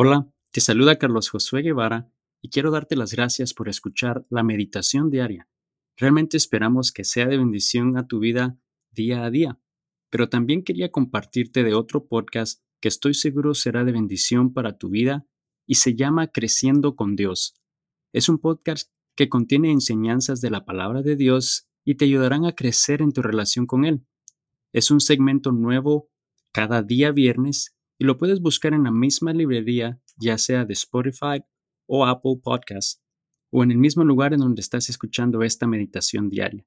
Hola, te saluda Carlos Josué Guevara y quiero darte las gracias por escuchar la meditación diaria. Realmente esperamos que sea de bendición a tu vida día a día, pero también quería compartirte de otro podcast que estoy seguro será de bendición para tu vida y se llama Creciendo con Dios. Es un podcast que contiene enseñanzas de la palabra de Dios y te ayudarán a crecer en tu relación con Él. Es un segmento nuevo cada día viernes y lo puedes buscar en la misma librería, ya sea de Spotify o Apple Podcast, o en el mismo lugar en donde estás escuchando esta meditación diaria.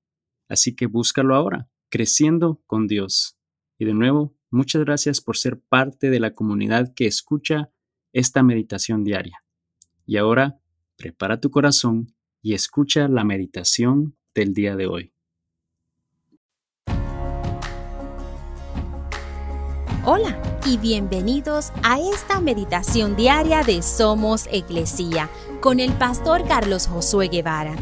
Así que búscalo ahora, creciendo con Dios. Y de nuevo, muchas gracias por ser parte de la comunidad que escucha esta meditación diaria. Y ahora, prepara tu corazón y escucha la meditación del día de hoy. Hola y bienvenidos a esta meditación diaria de Somos Iglesia con el pastor Carlos Josué Guevara.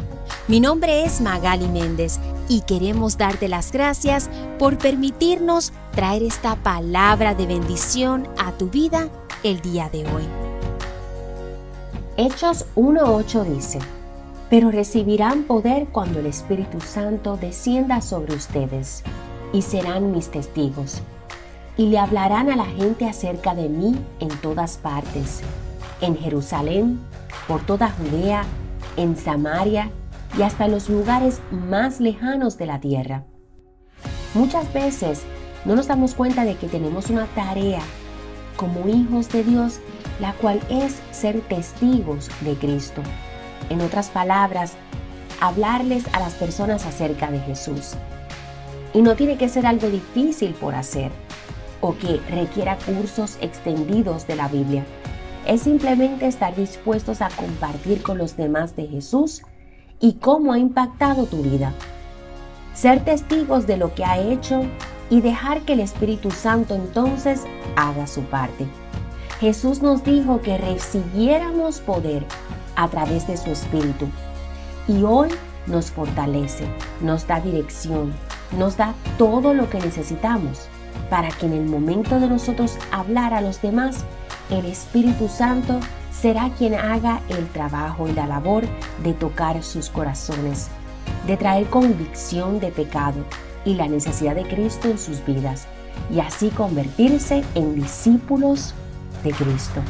Mi nombre es Magali Méndez y queremos darte las gracias por permitirnos traer esta palabra de bendición a tu vida el día de hoy. Hechos 1.8 dice, pero recibirán poder cuando el Espíritu Santo descienda sobre ustedes y serán mis testigos y le hablarán a la gente acerca de mí en todas partes, en Jerusalén, por toda Judea, en Samaria y hasta los lugares más lejanos de la tierra. Muchas veces no nos damos cuenta de que tenemos una tarea como hijos de Dios, la cual es ser testigos de Cristo. En otras palabras, hablarles a las personas acerca de Jesús. Y no tiene que ser algo difícil por hacer o que requiera cursos extendidos de la Biblia. Es simplemente estar dispuestos a compartir con los demás de Jesús y cómo ha impactado tu vida. Ser testigos de lo que ha hecho y dejar que el Espíritu Santo entonces haga su parte. Jesús nos dijo que recibiéramos poder a través de su Espíritu y hoy nos fortalece, nos da dirección, nos da todo lo que necesitamos para que en el momento de nosotros hablar a los demás, el Espíritu Santo será quien haga el trabajo y la labor de tocar sus corazones, de traer convicción de pecado y la necesidad de Cristo en sus vidas, y así convertirse en discípulos de Cristo.